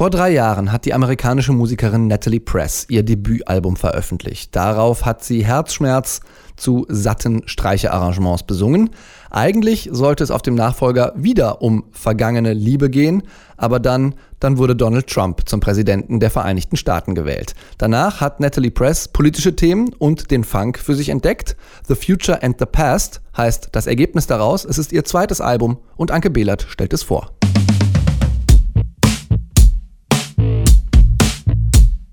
Vor drei Jahren hat die amerikanische Musikerin Natalie Press ihr Debütalbum veröffentlicht. Darauf hat sie Herzschmerz zu satten Streichearrangements besungen. Eigentlich sollte es auf dem Nachfolger wieder um vergangene Liebe gehen, aber dann, dann wurde Donald Trump zum Präsidenten der Vereinigten Staaten gewählt. Danach hat Natalie Press politische Themen und den Funk für sich entdeckt. The Future and the Past heißt das Ergebnis daraus. Es ist ihr zweites Album und Anke Behlert stellt es vor.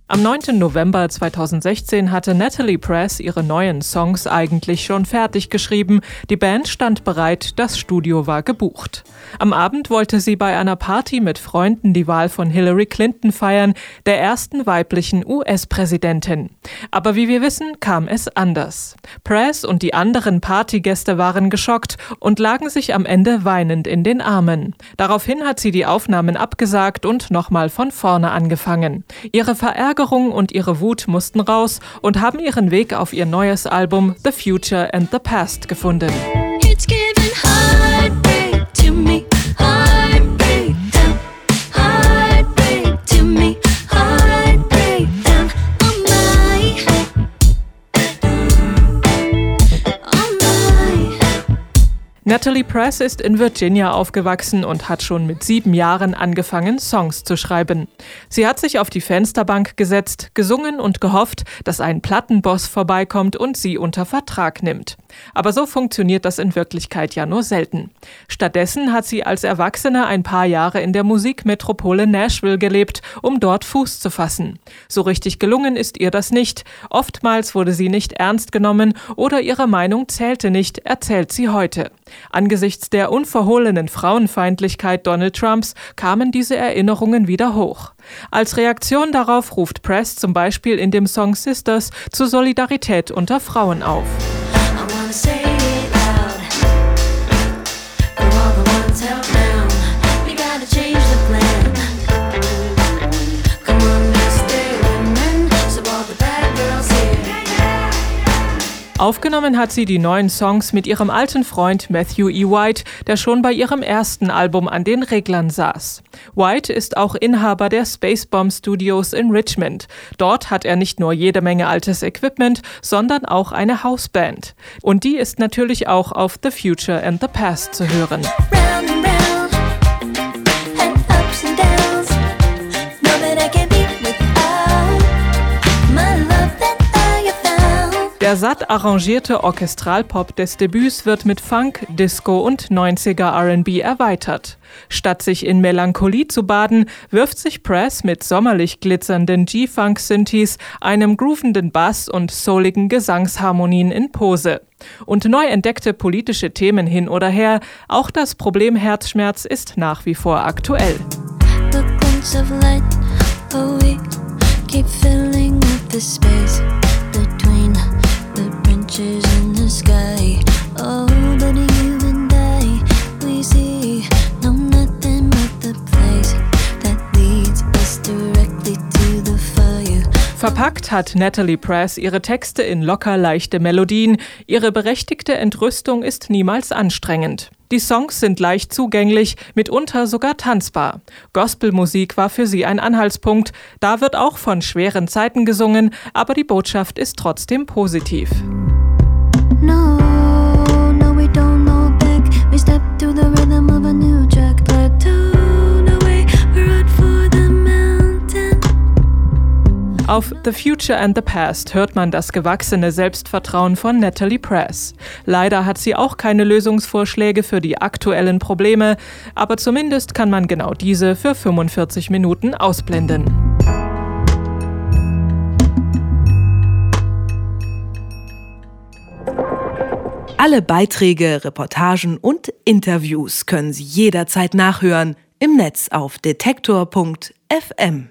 Am 9. November 2016 hatte Natalie Press ihre neuen Songs eigentlich schon fertig geschrieben. Die Band stand bereit, das Studio war gebucht. Am Abend wollte sie bei einer Party mit Freunden die Wahl von Hillary Clinton feiern, der ersten weiblichen US-Präsidentin. Aber wie wir wissen, kam es anders. Press und die anderen Partygäste waren geschockt und lagen sich am Ende weinend in den Armen. Daraufhin hat sie die Aufnahmen abgesagt und nochmal von vorne angefangen. Ihre Verärgerung Verärgerung und ihre Wut mussten raus und haben ihren Weg auf ihr neues Album The Future and the Past gefunden. Natalie Press ist in Virginia aufgewachsen und hat schon mit sieben Jahren angefangen, Songs zu schreiben. Sie hat sich auf die Fensterbank gesetzt, gesungen und gehofft, dass ein Plattenboss vorbeikommt und sie unter Vertrag nimmt. Aber so funktioniert das in Wirklichkeit ja nur selten. Stattdessen hat sie als Erwachsene ein paar Jahre in der Musikmetropole Nashville gelebt, um dort Fuß zu fassen. So richtig gelungen ist ihr das nicht. Oftmals wurde sie nicht ernst genommen oder ihre Meinung zählte nicht, erzählt sie heute. Angesichts der unverhohlenen Frauenfeindlichkeit Donald Trumps kamen diese Erinnerungen wieder hoch. Als Reaktion darauf ruft Press zum Beispiel in dem Song Sisters zur Solidarität unter Frauen auf. Aufgenommen hat sie die neuen Songs mit ihrem alten Freund Matthew E. White, der schon bei ihrem ersten Album an den Reglern saß. White ist auch Inhaber der Spacebomb Studios in Richmond. Dort hat er nicht nur jede Menge altes Equipment, sondern auch eine Hausband. Und die ist natürlich auch auf The Future and the Past zu hören. Der satt arrangierte Orchestralpop des Debüts wird mit Funk, Disco und 90er RB erweitert. Statt sich in Melancholie zu baden, wirft sich Press mit sommerlich glitzernden G-Funk-Synthes, einem groovenden Bass und souligen Gesangsharmonien in Pose. Und neu entdeckte politische Themen hin oder her, auch das Problem Herzschmerz ist nach wie vor aktuell. the Verpackt hat Natalie Press ihre Texte in locker leichte Melodien. Ihre berechtigte Entrüstung ist niemals anstrengend. Die Songs sind leicht zugänglich, mitunter sogar tanzbar. Gospelmusik war für sie ein Anhaltspunkt. Da wird auch von schweren Zeiten gesungen, aber die Botschaft ist trotzdem positiv. Auf The Future and the Past hört man das gewachsene Selbstvertrauen von Natalie Press. Leider hat sie auch keine Lösungsvorschläge für die aktuellen Probleme, aber zumindest kann man genau diese für 45 Minuten ausblenden. Alle Beiträge, Reportagen und Interviews können Sie jederzeit nachhören im Netz auf detektor.fm.